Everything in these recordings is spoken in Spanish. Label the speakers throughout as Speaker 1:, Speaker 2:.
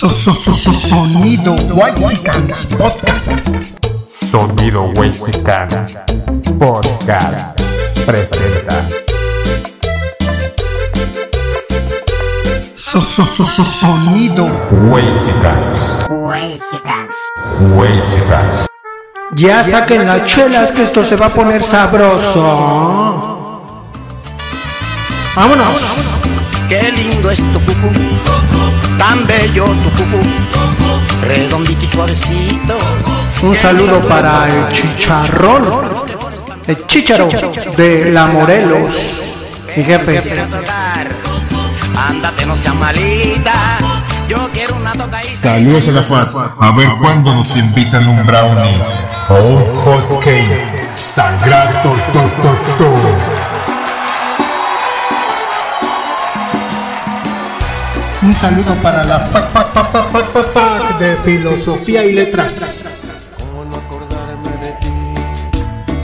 Speaker 1: Sonido Whitezican Podcast.
Speaker 2: Sonido Whitezican Podcast presenta.
Speaker 1: Sonido
Speaker 2: Whitexicans. Whitexicans.
Speaker 1: Ya saquen las chelas que esto se va a poner sabroso. Vámonos.
Speaker 3: Qué lindo es tu cucú, tan bello tu cucú, redondito y suavecito.
Speaker 1: Un saludo para el chicharrón, el chicharo de la Morelos, mi jefe.
Speaker 3: Ándate, no seas malita. Yo quiero una tocadita.
Speaker 4: Saludos a la FAT. A ver cuándo nos invitan un brownie o un hot cake. Sangrato, to, to, to.
Speaker 1: Un saludo para la fac, fac, fac, fac, fac, fac, fac de filosofía y letras.
Speaker 5: ¿Cómo no acordarme de ti?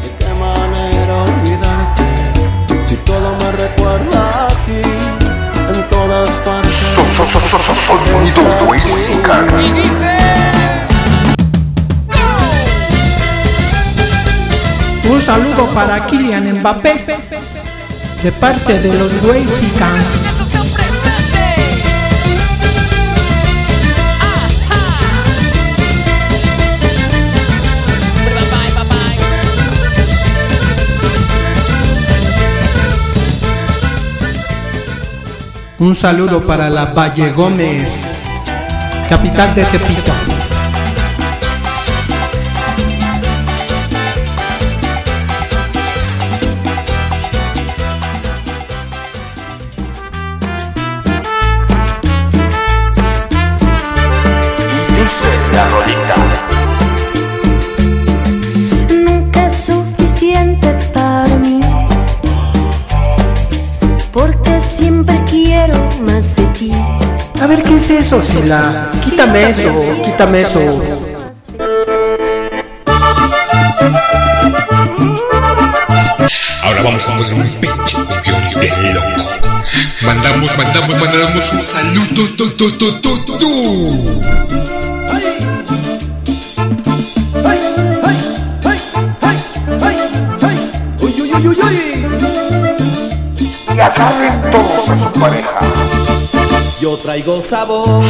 Speaker 5: ¿De qué manera olvidarte? Si todo me recuerda a ti, en todas partes.
Speaker 4: Sonido Whitezican.
Speaker 1: Un saludo para Kylian Mbappé de parte de los Whitexicans. Un saludo para la Valle Gómez, capital de Tepito. Quítame eso, quítame eso.
Speaker 4: Ahora vamos a poner un pinche cumbión bien loco. Mandamos, mandamos, mandamos un saludo, tu, tu, tu, tu, tu.
Speaker 5: Yo traigo sabor.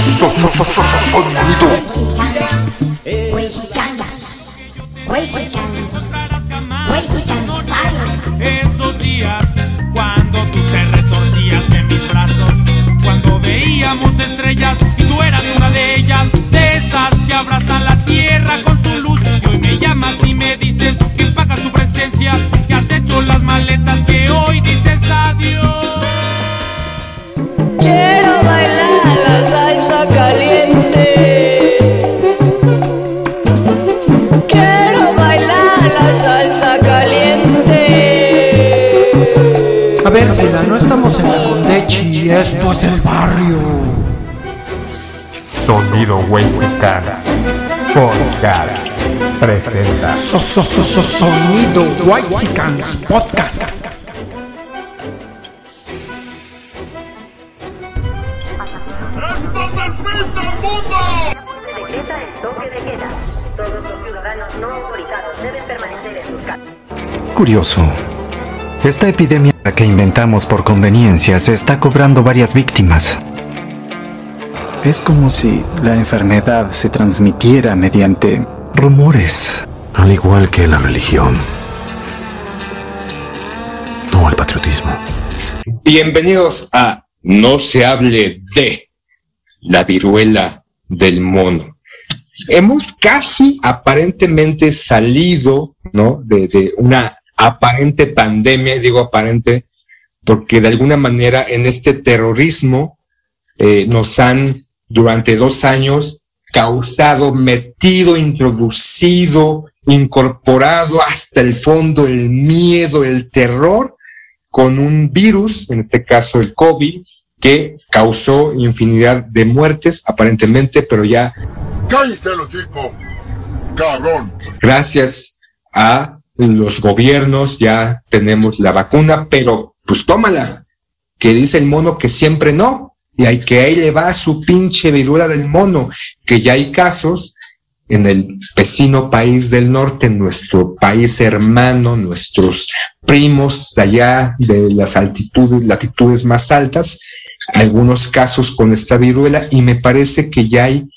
Speaker 1: Esto es el barrio.
Speaker 2: Sonido Whitezican Podcast presenta.
Speaker 1: So- so- so- so- Sonido Whitexicans Podcast.
Speaker 6: Decreta el toque de queda. Todos los ciudadanos no autorizados deben permanecer en sus casas.
Speaker 7: Curioso. Esta epidemia que inventamos por conveniencia se está cobrando varias víctimas. Es como si la enfermedad se transmitiera mediante rumores.
Speaker 8: Al igual que la religión. O el patriotismo.
Speaker 9: Bienvenidos a No se hable de la viruela del mono. Hemos casi aparentemente salido, ¿no? De, de una aparente pandemia, digo aparente, porque de alguna manera en este terrorismo eh, nos han durante dos años causado, metido, introducido, incorporado hasta el fondo el miedo, el terror con un virus, en este caso el COVID, que causó infinidad de muertes, aparentemente, pero ya
Speaker 4: ¡Cállate, los chicos! ¡Cabrón!
Speaker 9: gracias a los gobiernos ya tenemos la vacuna, pero pues tómala, que dice el mono que siempre no, y hay que ahí le va su pinche viruela del mono, que ya hay casos en el vecino país del norte, nuestro país hermano, nuestros primos de allá de las altitudes, latitudes más altas, algunos casos con esta viruela y me parece que ya hay,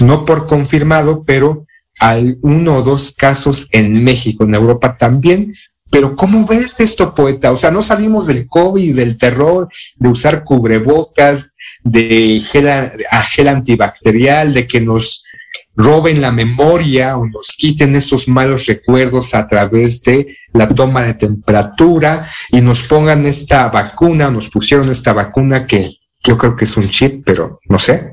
Speaker 9: no por confirmado, pero hay uno o dos casos en México, en Europa también. Pero ¿cómo ves esto, poeta? O sea, no salimos del COVID, del terror, de usar cubrebocas, de gel, gel antibacterial, de que nos roben la memoria o nos quiten esos malos recuerdos a través de la toma de temperatura y nos pongan esta vacuna, nos pusieron esta vacuna que yo creo que es un chip, pero no sé.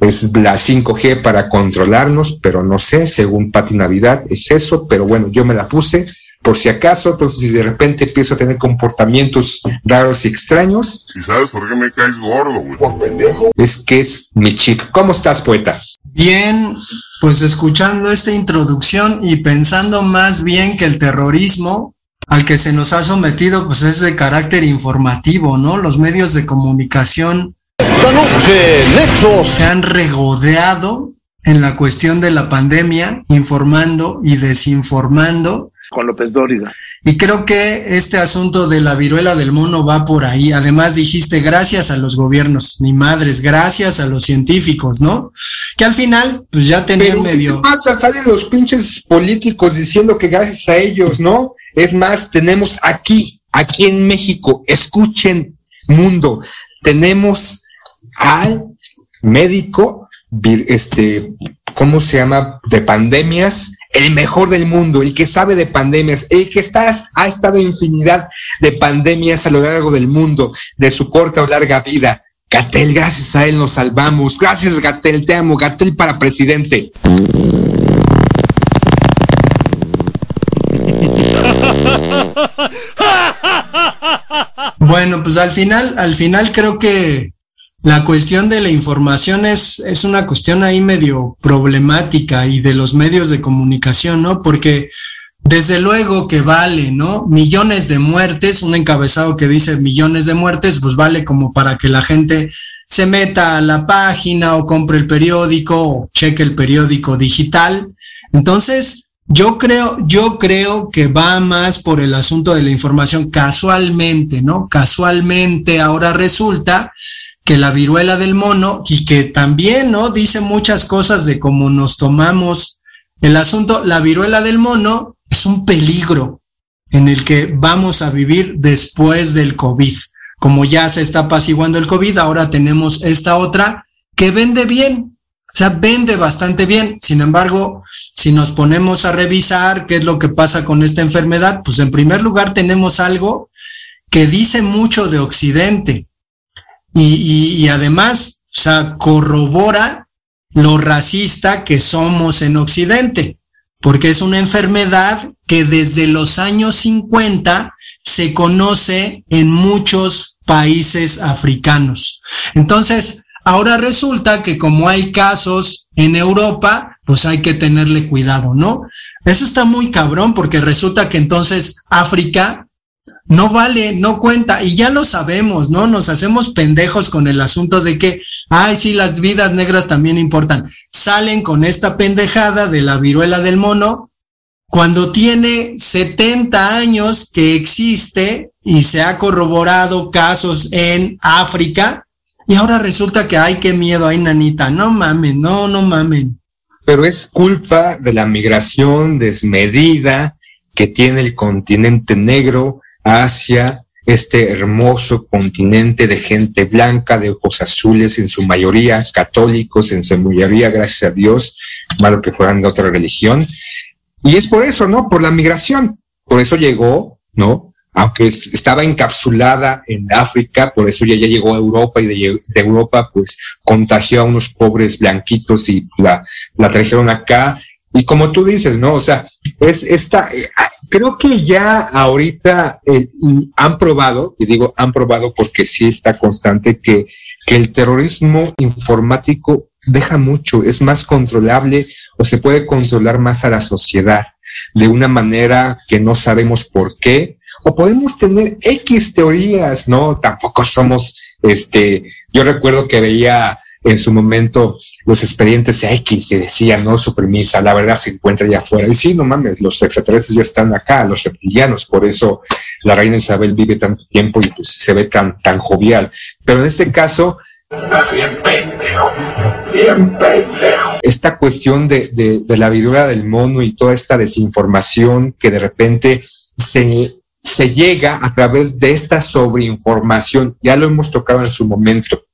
Speaker 9: Es la 5G para controlarnos, pero no sé, según Pati Navidad es eso, pero bueno, yo me la puse por si acaso, entonces si de repente empiezo a tener comportamientos raros y extraños.
Speaker 10: ¿Y sabes por qué me caes gordo, güey?
Speaker 9: Por pendejo. Es que es mi chip. ¿Cómo estás, poeta?
Speaker 11: Bien, pues escuchando esta introducción y pensando más bien que el terrorismo al que se nos ha sometido pues es de carácter informativo, ¿no? Los medios de comunicación esta noche, se han regodeado en la cuestión de la pandemia, informando y desinformando
Speaker 12: con López Dóriga.
Speaker 11: Y creo que este asunto de la viruela del mono va por ahí. Además dijiste gracias a los gobiernos, ni madres, gracias a los científicos, ¿no? Que al final, pues ya tenían medio.
Speaker 9: ¿Qué pasa? Salen los pinches políticos diciendo que gracias a ellos, ¿no? Es más, tenemos aquí, aquí en México, escuchen, mundo, tenemos al médico, este, ¿cómo se llama? De pandemias, el mejor del mundo, el que sabe de pandemias, el que está, ha estado en infinidad de pandemias a lo largo del mundo, de su corta o larga vida. Gatel, gracias a él nos salvamos. Gracias, Gatel, te amo. Gatel para presidente.
Speaker 11: Bueno, pues al final, al final creo que la cuestión de la información es, es una cuestión ahí medio problemática y de los medios de comunicación, ¿no? Porque desde luego que vale, ¿no? Millones de muertes, un encabezado que dice millones de muertes, pues vale como para que la gente se meta a la página o compre el periódico o cheque el periódico digital. Entonces, yo creo, yo creo que va más por el asunto de la información casualmente, ¿no? Casualmente ahora resulta que la viruela del mono y que también, ¿no? Dice muchas cosas de cómo nos tomamos el asunto. La viruela del mono es un peligro en el que vamos a vivir después del COVID. Como ya se está apaciguando el COVID, ahora tenemos esta otra que vende bien, o sea, vende bastante bien. Sin embargo, si nos ponemos a revisar qué es lo que pasa con esta enfermedad, pues en primer lugar tenemos algo que dice mucho de Occidente, y, y, además, o sea, corrobora lo racista que somos en Occidente, porque es una enfermedad que desde los años 50 se conoce en muchos países africanos. Entonces, ahora resulta que como hay casos en Europa, pues hay que tenerle cuidado, ¿no? Eso está muy cabrón porque resulta que entonces África no vale, no cuenta, y ya lo sabemos, ¿no? Nos hacemos pendejos con el asunto de que, ay, sí, las vidas negras también importan. Salen con esta pendejada de la viruela del mono cuando tiene 70 años que existe y se ha corroborado casos en África, y ahora resulta que, ay, qué miedo, ay, nanita, no mamen, no, no mamen.
Speaker 9: Pero es culpa de la migración desmedida que tiene el continente negro, hacia este hermoso continente de gente blanca, de ojos azules, en su mayoría católicos, en su mayoría, gracias a Dios, malo que fueran de otra religión. Y es por eso, ¿no? Por la migración. Por eso llegó, ¿no? Aunque estaba encapsulada en África, por eso ya, llegó a Europa y de, Europa pues contagió a unos pobres blanquitos y la, trajeron acá. Y como tú dices, ¿no? O sea, es esta, eh, creo que ya ahorita eh, han probado, y digo han probado porque sí está constante, que, que el terrorismo informático deja mucho, es más controlable o se puede controlar más a la sociedad de una manera que no sabemos por qué, o podemos tener X teorías, ¿no? Tampoco somos Este, yo recuerdo que veía en su momento los expedientes X y decía no suprimisa, la verdad se encuentra allá afuera. Y sí, no mames, los extraterrestres ya están acá, los reptilianos, por eso la reina Isabel vive tanto tiempo y pues se ve tan, tan jovial. Pero en este caso, bien pendejo, bien pendejo. Esta cuestión de, de, de la viruela del mono y toda esta desinformación que de repente se, se llega a través de esta sobreinformación, ya lo hemos tocado en su momento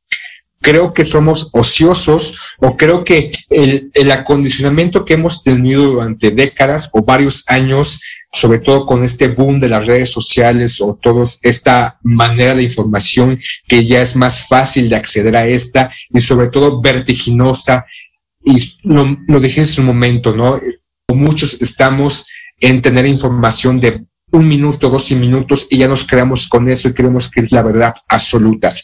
Speaker 9: creo que somos ociosos o creo que el, el, acondicionamiento que hemos tenido durante décadas o varios años, sobre todo con este boom de las redes sociales o toda esta manera de información que ya es más fácil de acceder a esta y sobre todo vertiginosa, y lo, lo dije en su momento, ¿no? Muchos estamos en tener información de un minuto, doce minutos y ya nos quedamos con eso y creemos que es la verdad absoluta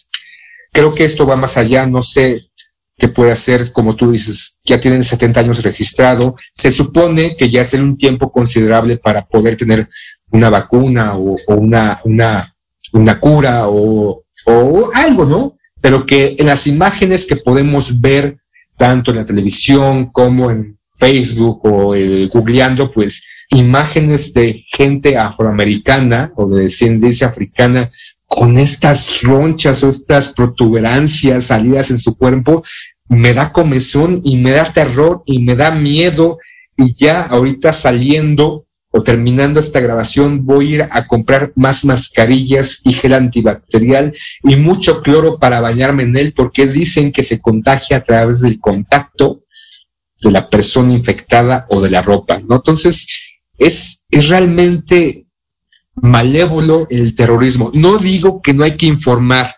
Speaker 9: creo que esto va más allá, no sé qué puede hacer, como tú dices, ya tienen 70 años registrado, se supone que ya es un tiempo considerable para poder tener una vacuna o, o una, una, una cura o, o algo, ¿no? Pero que en las imágenes que podemos ver tanto en la televisión como en Facebook o el googleando, pues imágenes de gente afroamericana o de descendencia africana con estas ronchas o estas protuberancias salidas en su cuerpo, me da comezón y me da terror y me da miedo y ya ahorita saliendo o terminando esta grabación voy a ir a comprar más mascarillas y gel antibacterial y mucho cloro para bañarme en él porque dicen que se contagia a través del contacto de la persona infectada o de la ropa, ¿no? Entonces, es, es realmente malévolo el terrorismo. No digo que no hay que informar,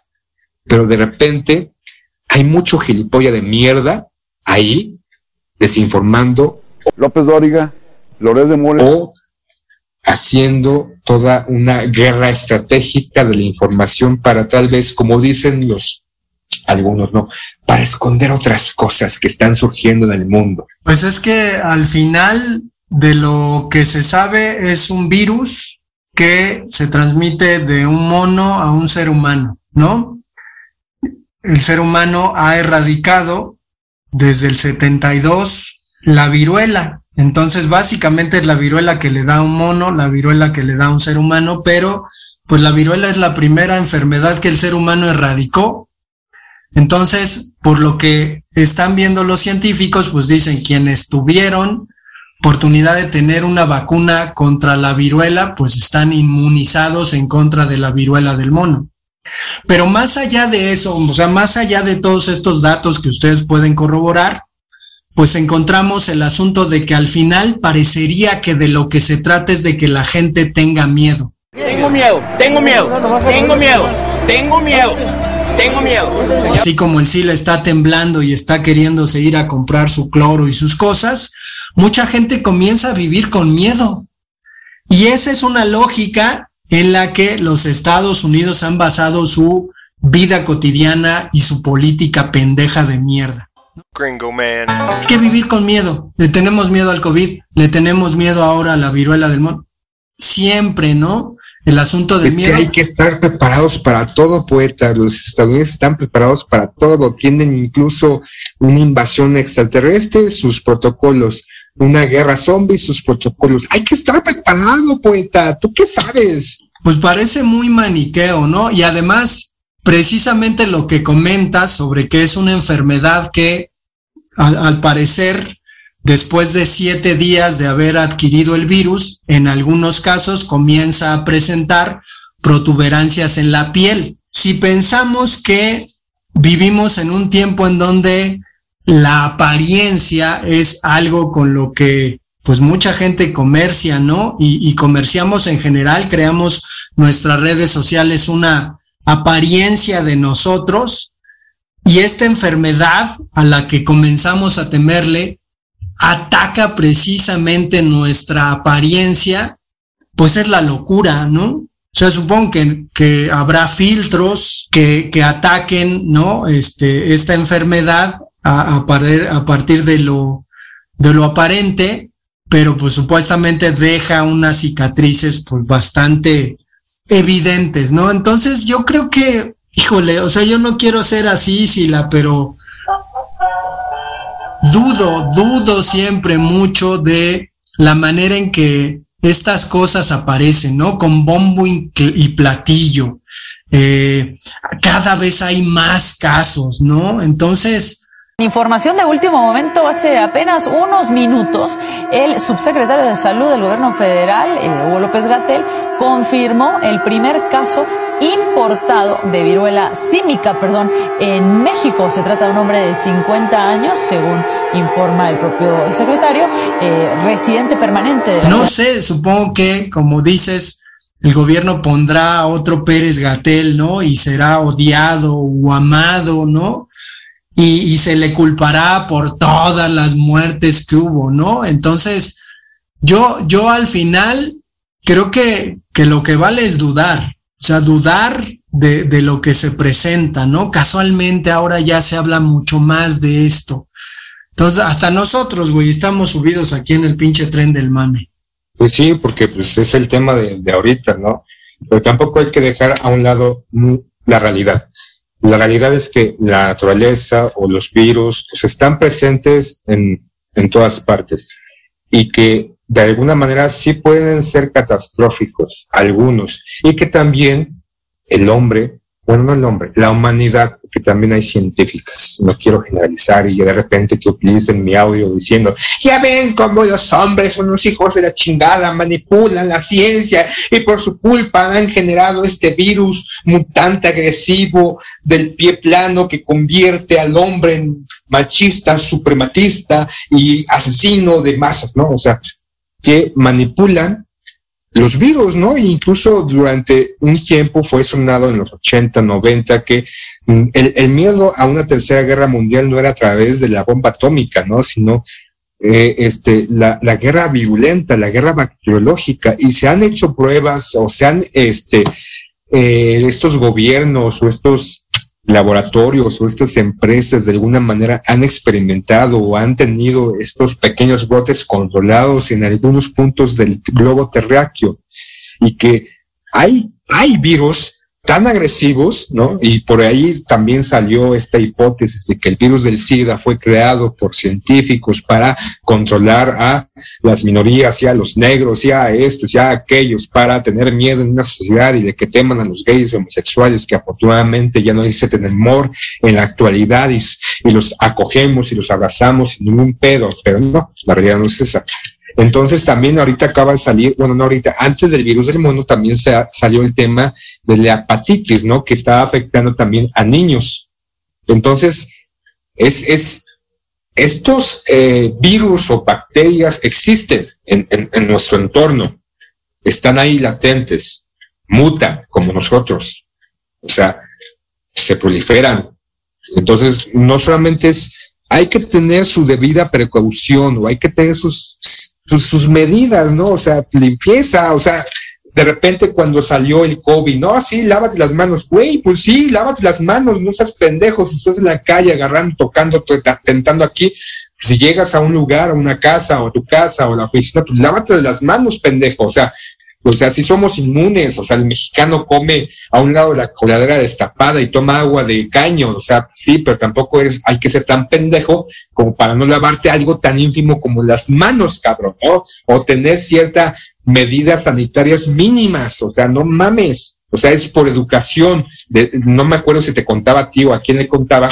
Speaker 9: pero de repente hay mucho gilipollas de mierda ahí desinformando.
Speaker 12: López Dóriga, Lórez de Mole.
Speaker 9: O haciendo toda una guerra estratégica de la información para tal vez, como dicen los algunos no, para esconder otras cosas que están surgiendo en el mundo.
Speaker 11: Pues es que al final de lo que se sabe es un virus que se transmite de un mono a un ser humano, ¿no? El ser humano ha erradicado desde el 72 la viruela. Entonces, básicamente es la viruela que le da un mono, la viruela que le da un ser humano, pero pues la viruela es la primera enfermedad que el ser humano erradicó. Entonces, por lo que están viendo los científicos, pues dicen quienes tuvieron oportunidad de tener una vacuna contra la viruela, pues están inmunizados en contra de la viruela del mono. Pero más allá de eso, o sea, más allá de todos estos datos que ustedes pueden corroborar, pues encontramos el asunto de que al final parecería que de lo que se trata es de que la gente tenga miedo.
Speaker 13: Tengo miedo, tengo miedo, tengo miedo, tengo miedo. Tengo miedo.
Speaker 11: Así como el SILA está temblando y está queriéndose ir a comprar su cloro y sus cosas, mucha gente comienza a vivir con miedo. Y esa es una lógica en la que los Estados Unidos han basado su vida cotidiana y su política pendeja de mierda.
Speaker 14: Gringo man.
Speaker 11: que vivir con miedo. Le tenemos miedo al COVID, le tenemos miedo ahora a la viruela del mono. Siempre, ¿no? El asunto de
Speaker 9: es
Speaker 11: miedo.
Speaker 9: que hay que estar preparados para todo, poeta. Los estadounidenses están preparados para todo. Tienen incluso una invasión extraterrestre, sus protocolos una guerra zombie, sus protocolos. Hay que estar preparado, poeta. ¿Tú qué sabes?
Speaker 11: Pues parece muy maniqueo, ¿no? Y además, precisamente lo que comentas sobre que es una enfermedad que, al, al parecer, después de siete días de haber adquirido el virus, en algunos casos comienza a presentar protuberancias en la piel. Si pensamos que vivimos en un tiempo en donde la apariencia es algo con lo que pues mucha gente comercia, ¿no? Y, comerciamos en general, creamos nuestras redes sociales una apariencia de nosotros y esta enfermedad a la que comenzamos a temerle ataca precisamente nuestra apariencia, pues es la locura, ¿no? O sea, supongo que, que habrá filtros que, que ataquen, ¿no? Este, esta enfermedad a, a, partir, de lo, de lo aparente, pero pues supuestamente deja unas cicatrices pues bastante evidentes, ¿no? Entonces yo creo que híjole, o sea, yo no quiero ser así, Sila, pero dudo, dudo siempre mucho de la manera en que estas cosas aparecen, ¿no? Con bombo y, y platillo. Eh, cada vez hay más casos, ¿no? Entonces,
Speaker 14: Información de último momento, hace apenas unos minutos, el subsecretario de Salud del Gobierno Federal, eh, Hugo López Gatel, confirmó el primer caso importado de viruela símica, perdón, en México. Se trata de un hombre de 50 años, según informa el propio secretario, eh, residente permanente de la
Speaker 11: No sé, supongo que, como dices, el gobierno pondrá a otro Pérez Gatel, ¿no? Y será odiado o amado, ¿no? Y, y se le culpará por todas las muertes que hubo, ¿no? Entonces, yo, yo al final creo que, que lo que vale es dudar, o sea, dudar de, de lo que se presenta, ¿no? Casualmente ahora ya se habla mucho más de esto. Entonces, hasta nosotros, güey, estamos subidos aquí en el pinche tren del mame.
Speaker 9: Pues sí, porque pues es el tema de, de ahorita, ¿no? Pero tampoco hay que dejar a un lado la realidad. La realidad es que la naturaleza o los virus pues, están presentes en, en todas partes y que de alguna manera sí pueden ser catastróficos, algunos, y que también el hombre, bueno, no el hombre, la humanidad, que también hay científicas, no quiero generalizar y de repente que utilicen mi audio diciendo, ya ven cómo los hombres son los hijos de la chingada, manipulan la ciencia y por su culpa han generado este virus mutante agresivo del pie plano que convierte al hombre en machista, suprematista y asesino de masas, ¿no? O sea, que manipulan los virus, ¿no? E incluso durante un tiempo fue sonado en los 80, 90 que mm, el, miedo a una tercera guerra mundial no era a través de la bomba atómica, ¿no? Sino eh, este, la, la, guerra virulenta, la guerra bacteriológica, y se han hecho pruebas o se han, este, eh, estos gobiernos o estos laboratorios o estas empresas de alguna manera han experimentado o han tenido estos pequeños brotes controlados en algunos puntos del globo terráqueo y que hay, hay virus tan agresivos, ¿no? Y por ahí también salió esta hipótesis de que el virus del SIDA fue creado por científicos para controlar a las minorías, ya a los negros, ya a estos, ya a aquellos, para tener miedo en una sociedad y de que teman a los gays y homosexuales, que afortunadamente ya no dice tener amor en la actualidad y, y los acogemos y los abrazamos sin ningún pedo, pero no, la realidad no es esa. Entonces también ahorita acaba de salir, bueno, no ahorita, antes del virus del mono también se ha, salió el tema de la hepatitis, ¿no? Que estaba afectando también a niños. Entonces, es, es, estos eh, virus o bacterias existen en, en, en nuestro entorno, están ahí latentes, mutan como nosotros, o sea, se proliferan. Entonces, no solamente es, hay que tener su debida precaución o hay que tener sus, sus, sus, medidas, ¿no? O sea, limpieza, o sea, de repente cuando salió el COVID, no, sí, lávate las manos, güey, pues sí, lávate las manos, no seas pendejo, si estás en la calle agarrando, tocando, tentando aquí, si llegas a un lugar, a una casa, o tu casa, o la oficina, pues lávate las manos, pendejo, o sea, o sea, si somos inmunes, o sea, el mexicano come a un lado de la coladera destapada y toma agua de caño, o sea, sí, pero tampoco eres, hay que ser tan pendejo como para no lavarte algo tan ínfimo como las manos, cabrón, ¿no? O tener ciertas medidas sanitarias mínimas, o sea, no mames, o sea, es por educación, de, no me acuerdo si te contaba a ti o a quién le contaba,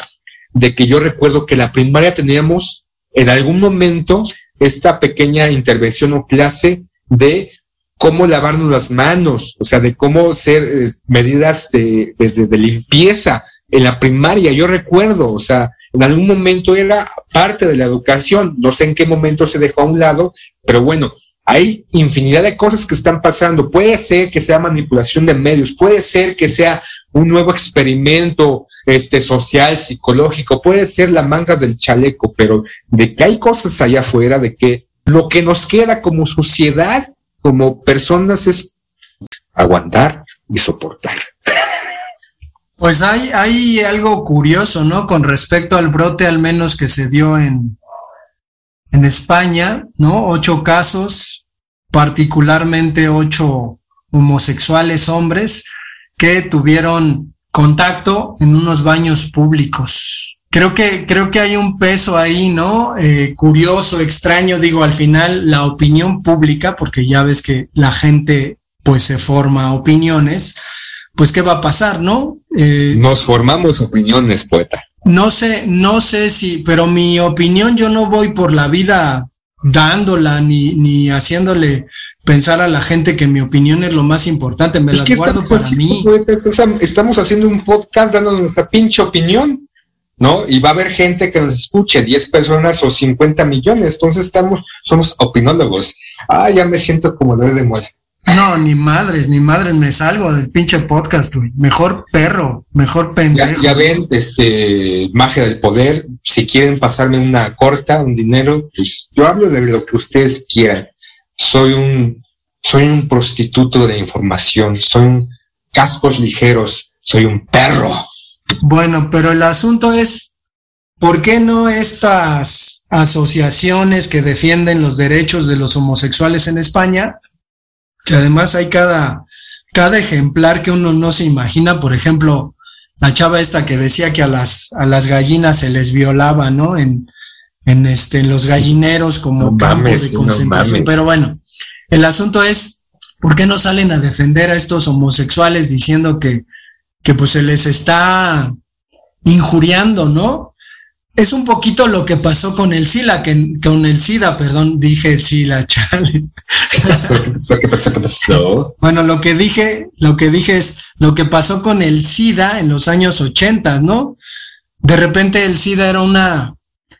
Speaker 9: de que yo recuerdo que en la primaria teníamos en algún momento esta pequeña intervención o clase de cómo lavarnos las manos, o sea, de cómo hacer eh, medidas de, de, de, limpieza en la primaria. Yo recuerdo, o sea, en algún momento era parte de la educación, no sé en qué momento se dejó a un lado, pero bueno, hay infinidad de cosas que están pasando. Puede ser que sea manipulación de medios, puede ser que sea un nuevo experimento este, social, psicológico, puede ser la mangas del chaleco, pero de que hay cosas allá afuera, de que lo que nos queda como sociedad como personas es aguantar y soportar.
Speaker 11: Pues hay, hay algo curioso, ¿no? Con respecto al brote, al menos que se dio en, en España, ¿no? Ocho casos, particularmente ocho homosexuales hombres que tuvieron contacto en unos baños públicos. Creo que, creo que hay un peso ahí, ¿no? Eh, curioso, extraño, digo, al final la opinión pública, porque ya ves que la gente pues se forma opiniones, pues qué va a pasar, ¿no?
Speaker 9: Eh, Nos formamos opiniones, poeta.
Speaker 11: No sé, no sé si, pero mi opinión yo no voy por la vida dándola ni, ni haciéndole pensar a la gente que mi opinión es lo más importante, me la guardo para mí.
Speaker 9: Estamos haciendo un podcast dando nuestra pinche opinión, ¿no? Y va a haber gente que nos escuche, 10 personas o 50 millones, entonces estamos, somos opinólogos. Ah, ya me siento como de muerte.
Speaker 11: No, ni madres, ni madres, me salgo del pinche podcast, güey. Mejor perro, mejor pendejo.
Speaker 9: Ya, ven, este, magia del poder. Si quieren pasarme una corta, un dinero, pues yo hablo de lo que ustedes quieran. Soy un, soy un prostituto de información, soy un cascos ligeros, soy un perro.
Speaker 11: Bueno, pero el asunto es, ¿por qué no estas asociaciones que defienden los derechos de los homosexuales en España que además hay cada, cada ejemplar que uno no se imagina, por ejemplo, la chava esta que decía que a las, a las gallinas se les violaba, ¿no? En, en, este, en los gallineros como campo de concentración. Pero bueno, el asunto es, ¿por qué no salen a defender a estos homosexuales diciendo que, que pues se les está injuriando, ¿no? es un poquito lo que pasó con el SIDA, que, con el SIDA, perdón, dije SIDA, chale. ¿Qué pasó? ¿Qué pasó? Bueno, lo que dije, lo que dije es lo que pasó con el SIDA en los años 80, ¿no? De repente el SIDA era una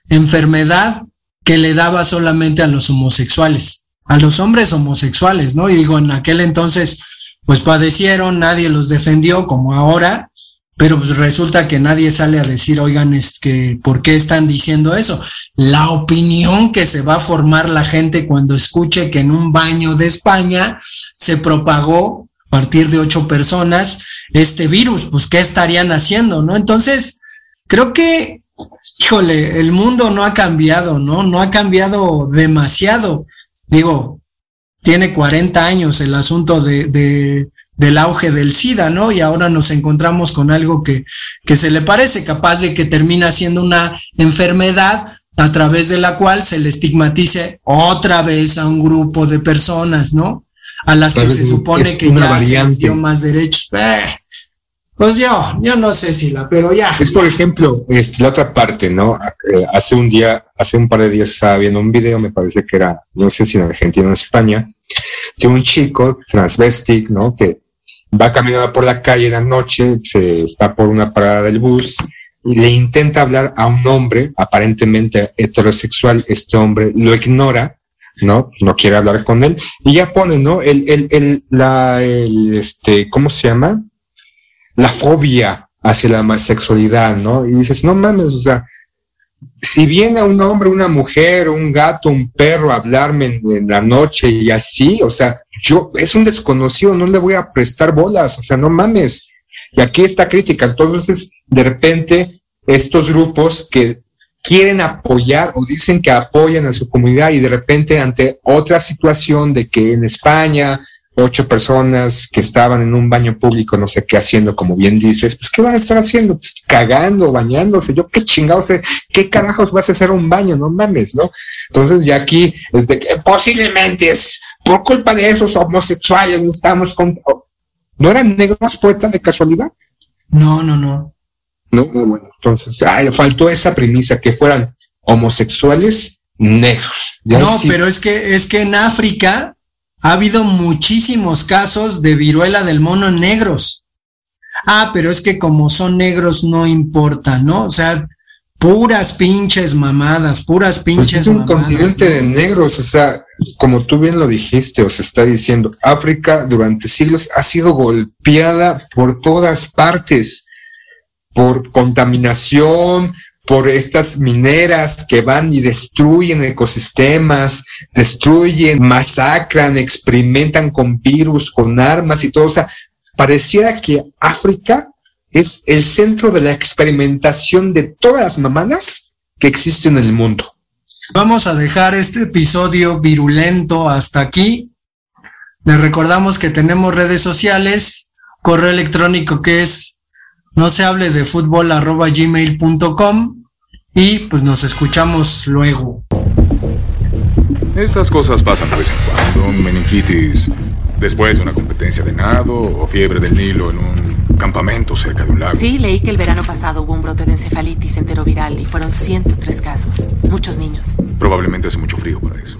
Speaker 11: enfermedad que le daba solamente a los homosexuales, a los hombres homosexuales, ¿no? Y digo, en aquel entonces, pues padecieron, nadie los defendió como ahora, pero pues resulta que nadie sale a decir, oigan, es que, ¿por qué están diciendo eso? La opinión que se va a formar la gente cuando escuche que en un baño de España se propagó a partir de ocho personas este virus, pues ¿qué estarían haciendo? ¿No? Entonces, creo que, híjole, el mundo no ha cambiado, ¿no? No ha cambiado demasiado. Digo, tiene 40 años el asunto de, de del auge del SIDA, ¿no? Y ahora nos encontramos con algo que, que se le parece capaz de que termina siendo una enfermedad a través de la cual se le estigmatice otra vez a un grupo de personas, ¿no? A las que se supone que ya se dio más derechos. Eh, pues yo, yo no sé si la, pero ya.
Speaker 9: Es por ejemplo, este, la otra parte, ¿no? Eh, hace un día, hace un par de días estaba viendo un video, me parece que era, no sé si en Argentina o en España, de un chico transvestic, ¿no? Que va caminando por la calle en la noche, se está por una parada del bus y le intenta hablar a un hombre aparentemente heterosexual. Este hombre lo ignora, ¿no? No quiere hablar con él y ya pone, ¿no? El, el, el, la, el, este, ¿cómo se llama? La fobia hacia la homosexualidad, ¿no? Y dices, no mames, o sea, si viene un hombre, una mujer, un gato, un perro a hablarme en, la noche y así, o sea, yo, es un desconocido, no le voy a prestar bolas, o sea, no mames. Y aquí está crítica. Entonces, de repente, estos grupos que quieren apoyar o dicen que apoyan a su comunidad y de repente ante otra situación de que en España ocho personas que estaban en un baño público, no sé qué haciendo, como bien dices, pues ¿qué van a estar haciendo? Pues cagando, bañándose, yo qué chingados, qué carajos vas a hacer un baño, no mames, ¿no? Entonces ya aquí es de que posiblemente es por culpa de esos homosexuales estamos con... ¿No eran negros poetas de casualidad?
Speaker 11: No, no, no.
Speaker 9: No, bueno, entonces, ay, faltó esa premisa, que fueran homosexuales negros.
Speaker 11: no, pero es que, es que en África ha habido muchísimos casos de viruela del mono negros. Ah, pero es que como son negros no importa, ¿no? O sea, puras pinches mamadas, puras pues pinches
Speaker 9: es un continente de negros, o sea, como tú bien lo dijiste, os está diciendo, África durante siglos ha sido golpeada por todas partes, por contaminación, por estas mineras que van y destruyen ecosistemas, destruyen, masacran, experimentan con virus, con armas y todo. O sea, pareciera que África es el centro de la experimentación de todas las mamadas que existen en el mundo.
Speaker 11: Vamos a dejar este episodio virulento hasta aquí. Les recordamos que tenemos redes sociales, correo electrónico que es no se hable de fútbol arroba gmail.com y pues nos escuchamos luego.
Speaker 15: Estas cosas pasan de vez en cuando, meningitis después de una competencia de nado o fiebre del Nilo en un campamento cerca de un lago.
Speaker 16: Sí, leí que el verano pasado hubo un brote de encefalitis enteroviral y fueron 103 casos, muchos niños.
Speaker 15: Probablemente hace mucho frío para eso.